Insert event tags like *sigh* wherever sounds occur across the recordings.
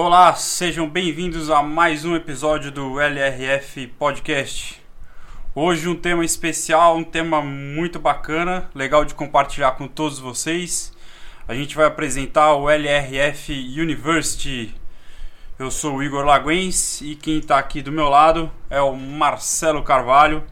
Olá, sejam bem-vindos a mais um episódio do LRF Podcast. Hoje um tema especial, um tema muito bacana, legal de compartilhar com todos vocês. A gente vai apresentar o LRF University. Eu sou o Igor Laguens e quem está aqui do meu lado é o Marcelo Carvalho.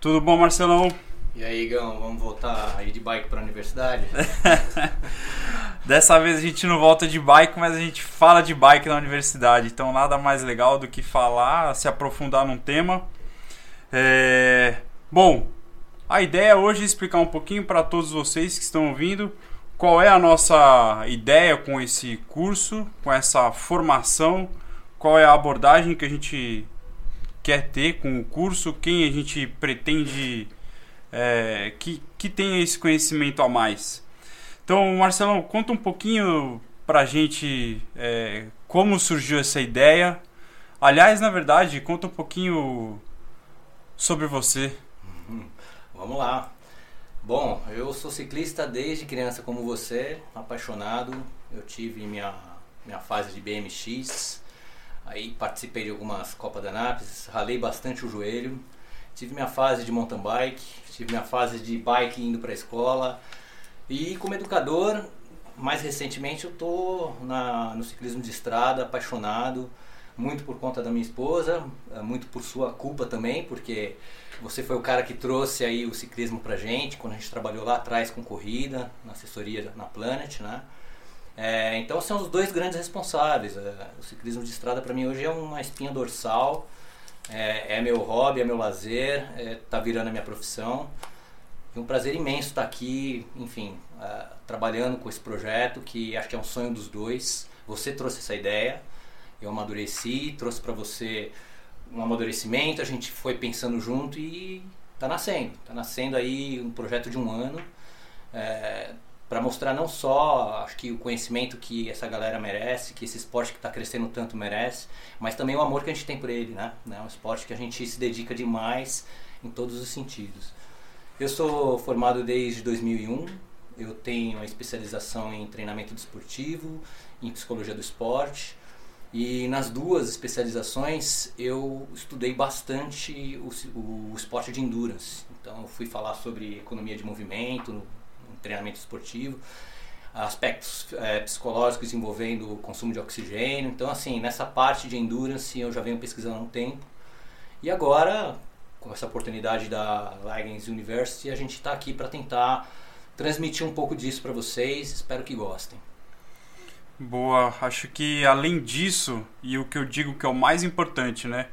Tudo bom, Marcelão? E aí, Gão, vamos voltar aí de bike para a universidade? *laughs* Dessa vez a gente não volta de bike, mas a gente fala de bike na universidade. Então nada mais legal do que falar, se aprofundar num tema. É... Bom, a ideia hoje é explicar um pouquinho para todos vocês que estão ouvindo qual é a nossa ideia com esse curso, com essa formação, qual é a abordagem que a gente quer ter com o curso, quem a gente pretende é, que, que tenha esse conhecimento a mais. Então, Marcelão, conta um pouquinho pra gente é, como surgiu essa ideia. Aliás, na verdade, conta um pouquinho sobre você. Uhum. Vamos lá. Bom, eu sou ciclista desde criança como você, apaixonado. Eu tive minha, minha fase de BMX, aí participei de algumas Copas da Napes, ralei bastante o joelho. Tive minha fase de mountain bike, tive minha fase de bike indo para a escola. E como educador, mais recentemente eu na, no ciclismo de estrada, apaixonado, muito por conta da minha esposa, é, muito por sua culpa também, porque você foi o cara que trouxe aí o ciclismo pra gente, quando a gente trabalhou lá atrás com corrida, na assessoria na Planet, né? É, então são os dois grandes responsáveis. É, o ciclismo de estrada para mim hoje é uma espinha dorsal é, é meu hobby, é meu lazer, é, tá virando a minha profissão. É um prazer imenso estar aqui, enfim, uh, trabalhando com esse projeto que acho que é um sonho dos dois. Você trouxe essa ideia, eu amadureci, trouxe para você um amadurecimento, a gente foi pensando junto e tá nascendo. Tá nascendo aí um projeto de um ano. É, para mostrar não só acho que o conhecimento que essa galera merece, que esse esporte que está crescendo tanto merece, mas também o amor que a gente tem por ele, né? É um esporte que a gente se dedica demais em todos os sentidos. Eu sou formado desde 2001, eu tenho a especialização em treinamento desportivo, em psicologia do esporte. E nas duas especializações eu estudei bastante o, o, esporte de endurance. Então fui falar sobre economia de movimento, treinamento esportivo, aspectos é, psicológicos envolvendo o consumo de oxigênio. Então, assim, nessa parte de endurance eu já venho pesquisando há um tempo. E agora, com essa oportunidade da Leggings University, a gente está aqui para tentar transmitir um pouco disso para vocês. Espero que gostem. Boa, acho que além disso, e o que eu digo que é o mais importante, né?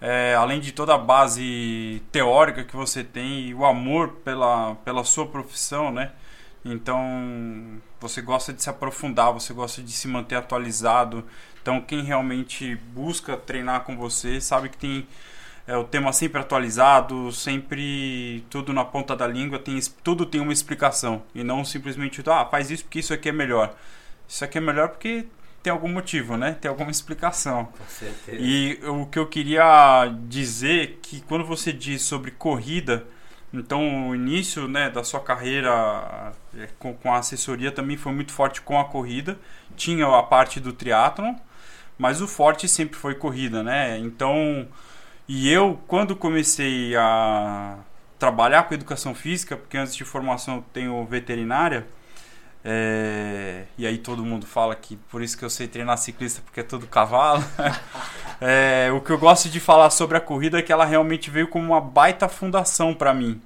É, além de toda a base teórica que você tem e o amor pela, pela sua profissão, né? Então, você gosta de se aprofundar, você gosta de se manter atualizado. Então, quem realmente busca treinar com você sabe que tem é, o tema sempre atualizado, sempre tudo na ponta da língua, tem, tudo tem uma explicação. E não simplesmente, ah, faz isso porque isso aqui é melhor. Isso aqui é melhor porque tem algum motivo, né? Tem alguma explicação. Com certeza. E o que eu queria dizer que quando você diz sobre corrida então, o início né, da sua carreira é, com, com a assessoria também foi muito forte com a corrida. Tinha a parte do triatlon, mas o forte sempre foi corrida, né? Então, e eu, quando comecei a trabalhar com educação física, porque antes de formação eu tenho veterinária, é, e aí todo mundo fala que por isso que eu sei treinar ciclista porque é todo cavalo. é, *laughs* o que eu gosto de falar sobre a corrida é que ela realmente veio como uma baita fundação para mim.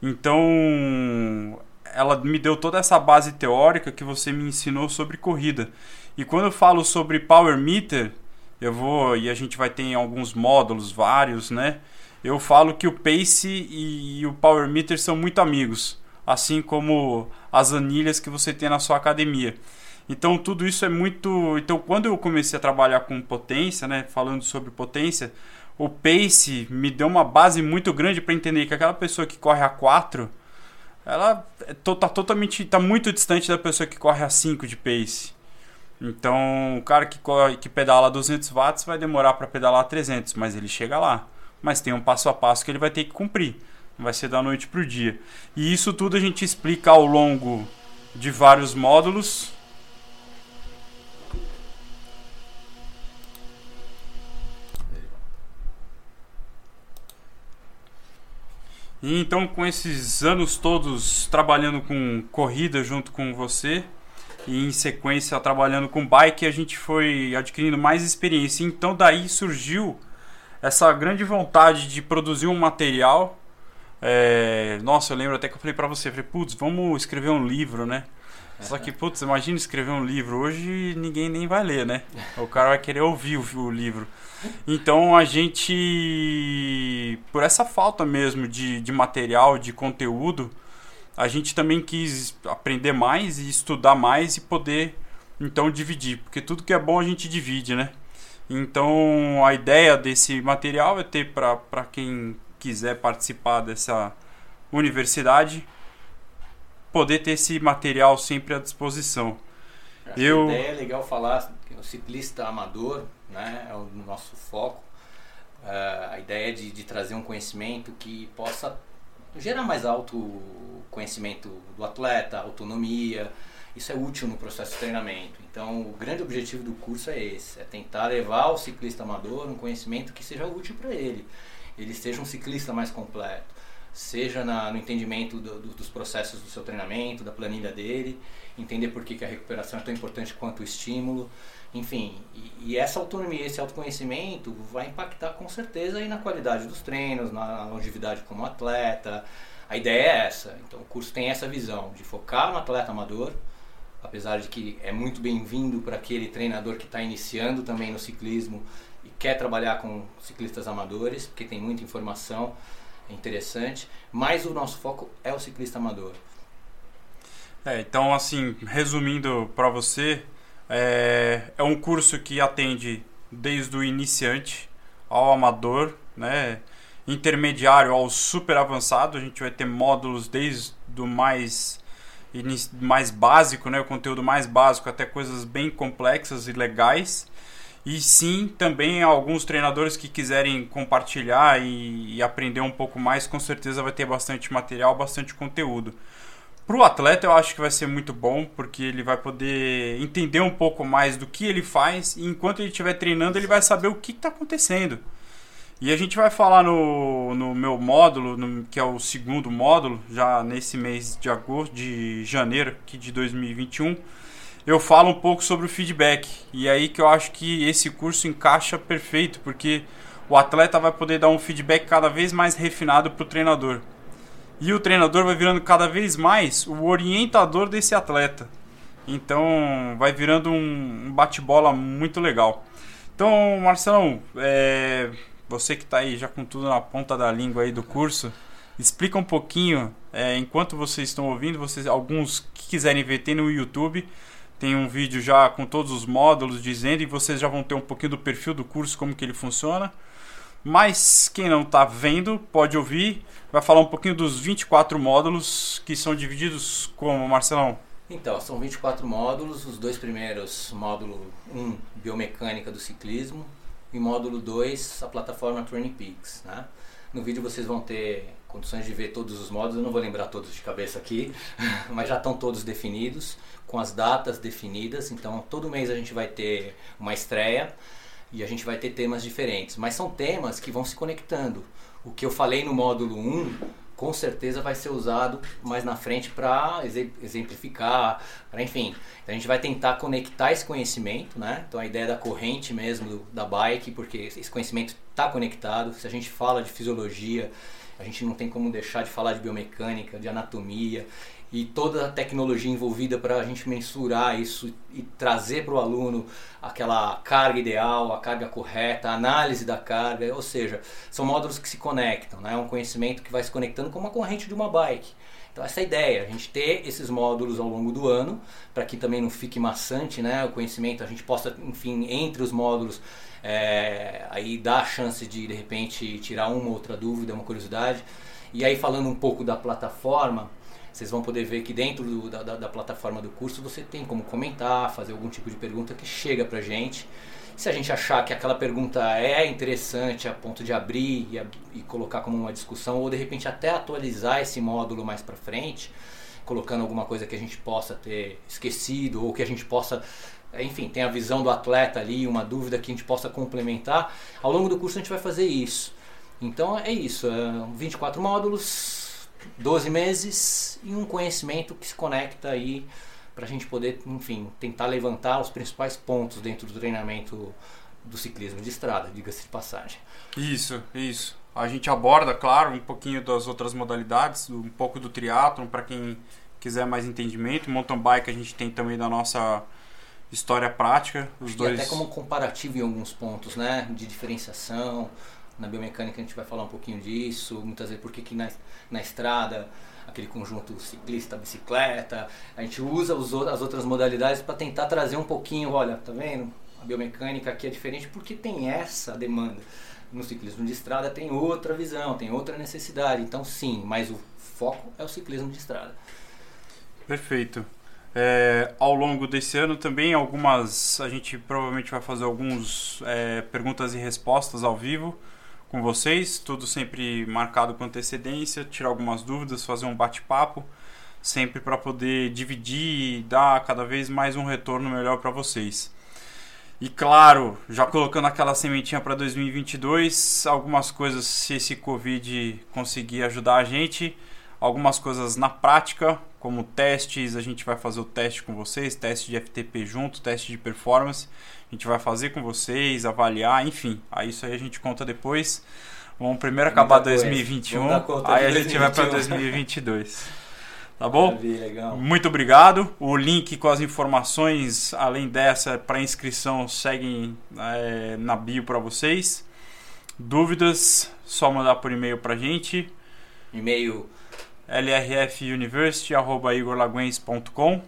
Então, ela me deu toda essa base teórica que você me ensinou sobre corrida. E quando eu falo sobre Power Meter, eu vou e a gente vai ter alguns módulos, vários, né? Eu falo que o Pace e o Power Meter são muito amigos assim como as anilhas que você tem na sua academia. Então tudo isso é muito. Então quando eu comecei a trabalhar com potência, né, falando sobre potência, o pace me deu uma base muito grande para entender que aquela pessoa que corre a 4, ela está totalmente tá muito distante da pessoa que corre a 5 de pace. Então, o cara que, que pedala 200 watts vai demorar para pedalar 300, mas ele chega lá. Mas tem um passo a passo que ele vai ter que cumprir. Não vai ser da noite para o dia. E isso tudo a gente explica ao longo de vários módulos. E então, com esses anos todos trabalhando com corrida junto com você, e em sequência trabalhando com bike, a gente foi adquirindo mais experiência. Então, daí surgiu essa grande vontade de produzir um material. É... Nossa, eu lembro até que eu falei para você, falei, putz, vamos escrever um livro, né? Só que, putz, imagina escrever um livro. Hoje ninguém nem vai ler, né? O cara vai querer ouvir o, livro. Então a gente, por essa falta mesmo de, de material, de conteúdo, a gente também quis aprender mais e estudar mais e poder então dividir. Porque tudo que é bom a gente divide, né? Então a ideia desse material é ter para quem quiser participar dessa universidade poder ter esse material sempre à disposição. Acho eu... A ideia é legal falar que o ciclista amador né, é o nosso foco. Uh, a ideia de, de trazer um conhecimento que possa gerar mais alto conhecimento do atleta, autonomia. Isso é útil no processo de treinamento. Então, o grande objetivo do curso é esse: é tentar levar o ciclista amador um conhecimento que seja útil para ele. Ele seja um ciclista mais completo seja na, no entendimento do, do, dos processos do seu treinamento, da planilha dele, entender por que, que a recuperação é tão importante quanto o estímulo, enfim. E, e, essa autonomia, esse autoconhecimento vai impactar com certeza aí na qualidade dos treinos, na longevidade como atleta. A ideia é essa. Então o curso tem essa visão de focar no atleta amador, apesar de que é muito bem-vindo para aquele treinador que está iniciando também no ciclismo e quer trabalhar com ciclistas amadores, porque tem muita informação interessante, mas o nosso foco é o ciclista amador. É, então, assim, resumindo para você, é, é um curso que atende desde o iniciante ao amador, né? intermediário ao super avançado. A gente vai ter módulos desde o mais mais básico, né, o conteúdo mais básico até coisas bem complexas e legais. E sim, também alguns treinadores que quiserem compartilhar e, e, aprender um pouco mais, com certeza vai ter bastante material, bastante conteúdo. Para o atleta, eu acho que vai ser muito bom, porque ele vai poder entender um pouco mais do que ele faz, e enquanto ele estiver treinando, ele vai saber o que está acontecendo. E a gente vai falar no, no meu módulo, no, que é o segundo módulo, já nesse mês de agosto, de janeiro aqui de 2021 eu falo um pouco sobre o feedback. E aí que eu acho que esse curso encaixa perfeito, porque o atleta vai poder dar um feedback cada vez mais refinado para o treinador. E o treinador vai virando cada vez mais o orientador desse atleta. Então vai virando um bate-bola muito legal. Então, Marcelão, é, você que está aí já com tudo na ponta da língua aí do curso, explica um pouquinho, é, enquanto vocês estão ouvindo, vocês alguns que quiserem ver tem no YouTube tem um vídeo já com todos os módulos dizendo e vocês já vão ter um pouquinho do perfil do curso, como que ele funciona. Mas quem não está vendo pode ouvir, vai falar um pouquinho dos 24 módulos que são divididos como, Marcelão? Então, são 24 módulos, os dois primeiros, módulo 1, biomecânica do ciclismo, e módulo 2, a plataforma Training Peaks. Né? No vídeo vocês vão ter condições de ver todos os módulos, eu não vou lembrar todos de cabeça aqui, *laughs* mas já estão todos definidos com as datas definidas. Então, todo mês a gente vai ter uma estreia e a gente vai ter temas diferentes. Mas são temas que vão se conectando. O que eu falei no módulo 1, com certeza vai ser usado mais na frente para exemplificar, para enfim. Então, a gente vai tentar conectar esse conhecimento, né? Então a ideia da corrente mesmo do, da bike, porque esse conhecimento está conectado. Se a gente fala de fisiologia, a gente não tem como deixar de falar de biomecânica, de anatomia e toda a tecnologia envolvida para a gente mensurar isso e trazer para o aluno aquela carga ideal, a carga correta, a análise da carga, ou seja, são módulos que se conectam, né? é um conhecimento que vai se conectando com uma corrente de uma bike. Então essa é a ideia, a gente ter esses módulos ao longo do ano, para que também não fique maçante né? o conhecimento, a gente possa, enfim, entre os módulos, é, aí dar a chance de de repente tirar uma ou outra dúvida, uma curiosidade. E aí falando um pouco da plataforma, vocês vão poder ver que dentro do, da, da, plataforma do curso você tem como comentar, fazer algum tipo de pergunta que chega pra gente. Se a gente achar que aquela pergunta é interessante a ponto de abrir e, e colocar como uma discussão, ou de repente até atualizar esse módulo mais para frente, colocando alguma coisa que a gente possa ter esquecido ou que a gente possa enfim, tem a visão do atleta ali, uma dúvida que a gente possa complementar. Ao longo do curso a gente vai fazer isso. Então é isso, é 24 módulos, 12 meses e um conhecimento que se conecta aí para a gente poder, enfim, tentar levantar os principais pontos dentro do treinamento do ciclismo de estrada, diga-se de passagem. Isso, isso. A gente aborda, claro, um pouquinho das outras modalidades, um pouco do triatlon para quem quiser mais entendimento. Mountain bike a gente tem também da nossa história prática, os e dois. até como comparativo em alguns pontos, né, de diferenciação. Na biomecânica a gente vai falar um pouquinho disso, muitas vezes porque que na, na estrada aquele conjunto ciclista, bicicleta, a gente usa os, as outras modalidades para tentar trazer um pouquinho, olha, tá vendo? A biomecânica aqui é diferente porque tem essa demanda. No ciclismo de estrada tem outra visão, tem outra necessidade. Então sim, mas o foco é o ciclismo de estrada. Perfeito. É, ao longo desse ano também algumas a gente provavelmente vai fazer alguns é, perguntas e respostas ao vivo com vocês tudo sempre marcado com antecedência tirar algumas dúvidas fazer um bate-papo sempre para poder dividir e dar cada vez mais um retorno melhor para vocês. E claro já colocando aquela sementinha para 2022 algumas coisas se esse covid conseguir ajudar a gente algumas coisas na prática, como testes, a gente vai fazer o teste com vocês, teste de FTP junto, teste de performance, a gente vai fazer com vocês, avaliar, enfim, aí isso aí a gente conta depois. Vamos primeiro Tem acabar 2021, aí a gente vai para 2022. Tá bom? Muito obrigado. O link com as informações, além dessa, para inscrição, seguem é, na bio para vocês. Dúvidas, só mandar por e-mail para gente. E-mail lrfunivers.igorlaguens.com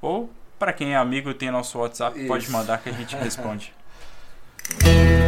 ou para quem é amigo tem nosso WhatsApp, Isso. pode mandar que a gente responde. *laughs*